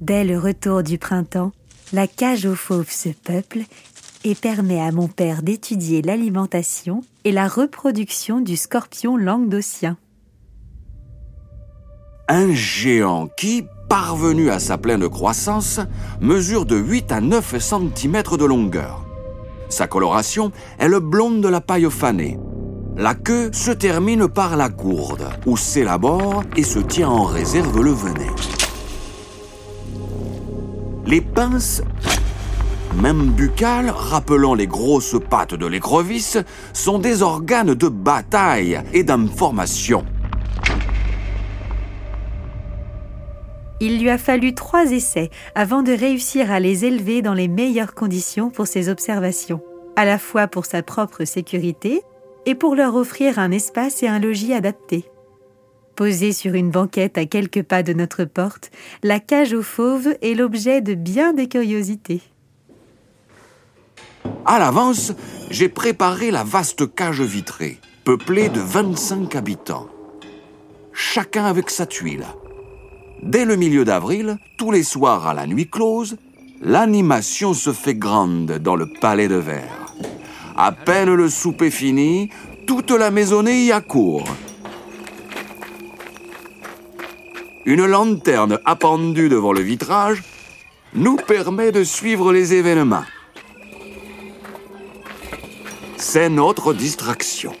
Dès le retour du printemps, la cage aux fauves se peuple et permet à mon père d'étudier l'alimentation et la reproduction du scorpion languedocien. Un géant qui, parvenu à sa pleine croissance, mesure de 8 à 9 cm de longueur. Sa coloration est le blonde de la paille fanée. La queue se termine par la gourde, où s'élabore et se tient en réserve le venin. Les pinces, même buccales, rappelant les grosses pattes de l'écrevisse, sont des organes de bataille et d'information. Il lui a fallu trois essais avant de réussir à les élever dans les meilleures conditions pour ses observations, à la fois pour sa propre sécurité et pour leur offrir un espace et un logis adaptés. Posée sur une banquette à quelques pas de notre porte, la cage aux fauves est l'objet de bien des curiosités. À l'avance, j'ai préparé la vaste cage vitrée, peuplée de 25 habitants, chacun avec sa tuile. Dès le milieu d'avril, tous les soirs à la nuit close, l'animation se fait grande dans le palais de verre. À peine le souper fini, toute la maisonnée y accourt. Une lanterne appendue devant le vitrage nous permet de suivre les événements. C'est notre distraction.